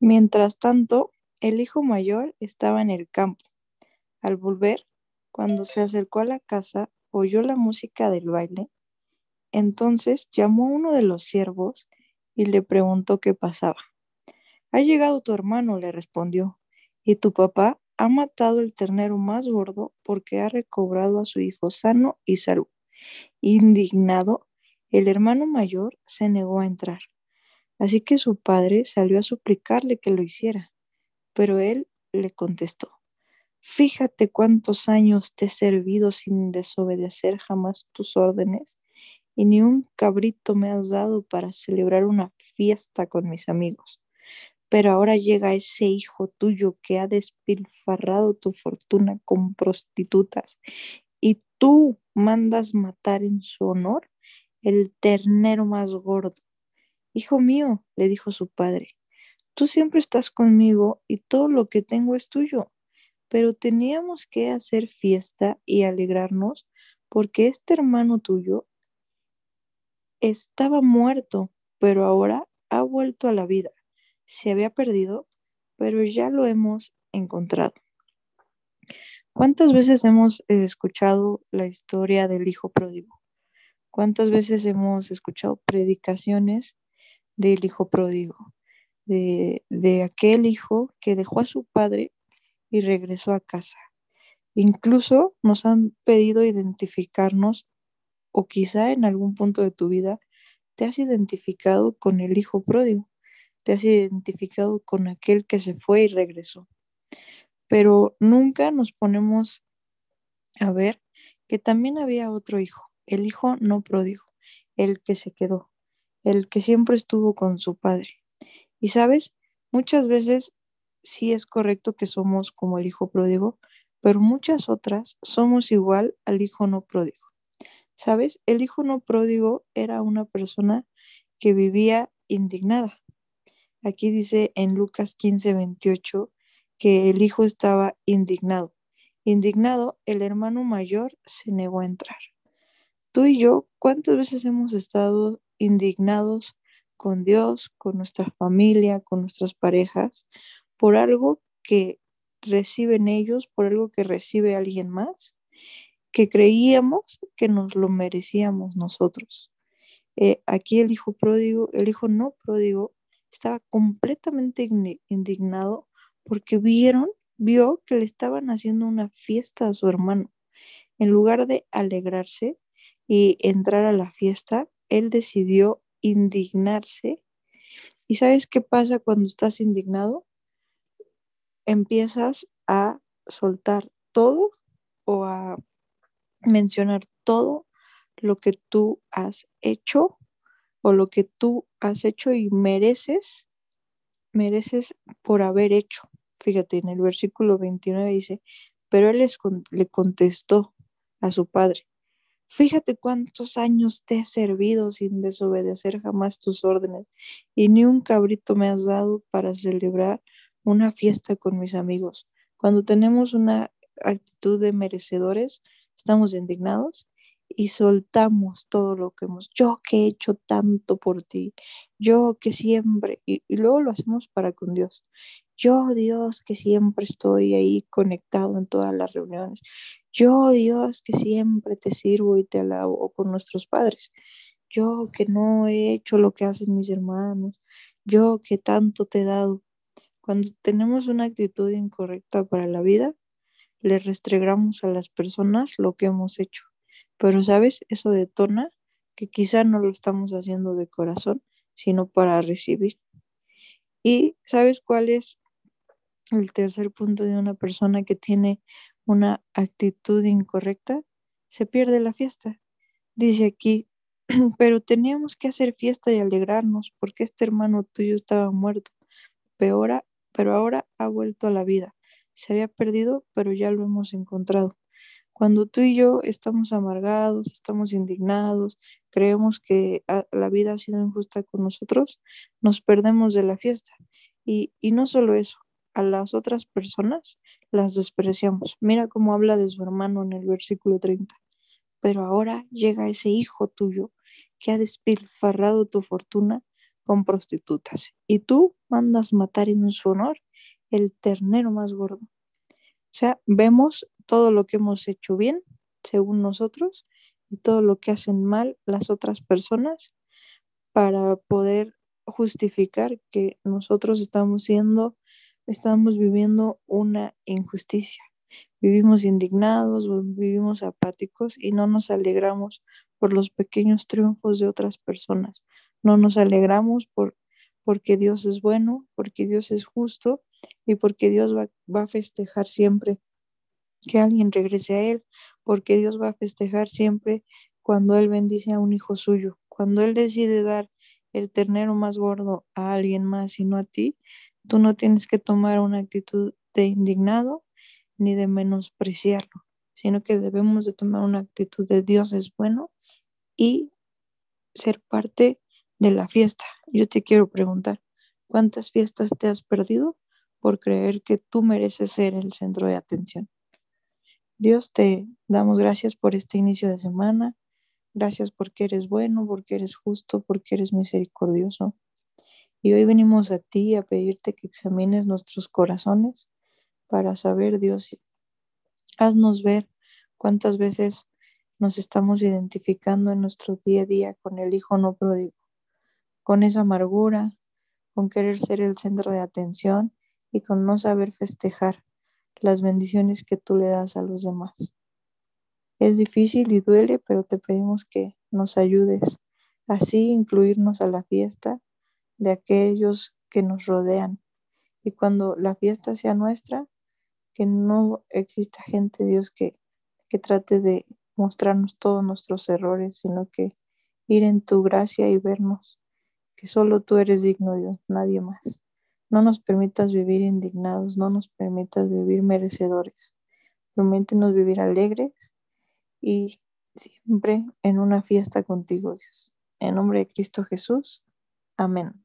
Mientras tanto, el hijo mayor estaba en el campo. Al volver, cuando se acercó a la casa, oyó la música del baile. Entonces llamó a uno de los siervos y le preguntó qué pasaba. Ha llegado tu hermano, le respondió, y tu papá ha matado el ternero más gordo porque ha recobrado a su hijo sano y salvo. Indignado, el hermano mayor se negó a entrar. Así que su padre salió a suplicarle que lo hiciera, pero él le contestó, Fíjate cuántos años te he servido sin desobedecer jamás tus órdenes, y ni un cabrito me has dado para celebrar una fiesta con mis amigos. Pero ahora llega ese hijo tuyo que ha despilfarrado tu fortuna con prostitutas, y tú mandas matar en su honor el ternero más gordo. Hijo mío, le dijo su padre, tú siempre estás conmigo y todo lo que tengo es tuyo, pero teníamos que hacer fiesta y alegrarnos porque este hermano tuyo estaba muerto, pero ahora ha vuelto a la vida. Se había perdido, pero ya lo hemos encontrado. ¿Cuántas veces hemos escuchado la historia del hijo pródigo? ¿Cuántas veces hemos escuchado predicaciones del hijo pródigo? De, de aquel hijo que dejó a su padre y regresó a casa. Incluso nos han pedido identificarnos o quizá en algún punto de tu vida te has identificado con el hijo pródigo, te has identificado con aquel que se fue y regresó. Pero nunca nos ponemos a ver que también había otro hijo, el hijo no pródigo, el que se quedó, el que siempre estuvo con su padre. Y sabes, muchas veces sí es correcto que somos como el hijo pródigo, pero muchas otras somos igual al hijo no pródigo. ¿Sabes? El hijo no pródigo era una persona que vivía indignada. Aquí dice en Lucas 15, 28 que el hijo estaba indignado. Indignado, el hermano mayor se negó a entrar. Tú y yo, ¿cuántas veces hemos estado indignados con Dios, con nuestra familia, con nuestras parejas, por algo que reciben ellos, por algo que recibe alguien más, que creíamos que nos lo merecíamos nosotros? Eh, aquí el hijo pródigo, el hijo no pródigo, estaba completamente indignado porque vieron, vio que le estaban haciendo una fiesta a su hermano. En lugar de alegrarse y entrar a la fiesta, él decidió indignarse. ¿Y sabes qué pasa cuando estás indignado? Empiezas a soltar todo o a mencionar todo lo que tú has hecho o lo que tú has hecho y mereces, mereces por haber hecho. Fíjate, en el versículo 29 dice, pero él le contestó a su padre, fíjate cuántos años te he servido sin desobedecer jamás tus órdenes, y ni un cabrito me has dado para celebrar una fiesta con mis amigos. Cuando tenemos una actitud de merecedores, estamos indignados y soltamos todo lo que hemos, yo que he hecho tanto por ti, yo que siempre, y, y, luego lo hacemos para con Dios. Yo, Dios, que siempre estoy ahí conectado en todas las reuniones. Yo, Dios, que siempre te sirvo y te alabo con nuestros padres. Yo que no he hecho lo que hacen mis hermanos. Yo que tanto te he dado. Cuando tenemos una actitud incorrecta para la vida, le restregamos a las personas lo que hemos hecho. Pero, ¿sabes? Eso detona que quizá no lo estamos haciendo de corazón, sino para recibir. ¿Y sabes cuál es el tercer punto de una persona que tiene una actitud incorrecta, se pierde la fiesta. Dice aquí, pero teníamos que hacer fiesta y alegrarnos porque este hermano tuyo estaba muerto, pero pero ahora ha vuelto a la vida. Se había perdido, pero ya lo hemos encontrado. Cuando tú y yo estamos amargados, estamos indignados, creemos que la vida ha sido injusta con nosotros, nos perdemos de la fiesta. Y, y no solo eso, a las otras personas las despreciamos. Mira cómo habla de su hermano en el versículo 30. Pero ahora llega ese hijo tuyo que ha despilfarrado tu fortuna con prostitutas, y tú mandas matar en su honor el ternero más gordo. O sea, vemos todo lo que hemos hecho bien, según nosotros, y todo lo que hacen mal las otras personas para poder justificar que nosotros estamos siendo, estamos viviendo una injusticia. Vivimos indignados, vivimos apáticos y no nos alegramos por los pequeños triunfos de otras personas. No nos alegramos por, porque Dios es bueno, porque Dios es justo y porque Dios va, va a festejar siempre que alguien regrese a Él, porque Dios va a festejar siempre cuando Él bendice a un hijo suyo. Cuando Él decide dar el ternero más gordo a alguien más y no a ti, tú no tienes que tomar una actitud de indignado ni de menospreciarlo, sino que debemos de tomar una actitud de Dios es bueno y ser parte de la fiesta. Yo te quiero preguntar, ¿cuántas fiestas te has perdido por creer que tú mereces ser el centro de atención? Dios, te damos gracias por este inicio de semana. Gracias porque eres bueno, porque eres justo, porque eres misericordioso. Y hoy venimos a ti a pedirte que examines nuestros corazones para saber, Dios, haznos ver cuántas veces nos estamos identificando en nuestro día a día con el hijo no pródigo, con esa amargura, con querer ser el centro de atención y con no saber festejar las bendiciones que tú le das a los demás. Es difícil y duele, pero te pedimos que nos ayudes así incluirnos a la fiesta de aquellos que nos rodean. Y cuando la fiesta sea nuestra, que no exista gente, Dios, que, que trate de mostrarnos todos nuestros errores, sino que ir en tu gracia y vernos que solo tú eres digno, Dios, nadie más. No nos permitas vivir indignados, no nos permitas vivir merecedores. Permítenos vivir alegres y siempre en una fiesta contigo, Dios. En nombre de Cristo Jesús. Amén.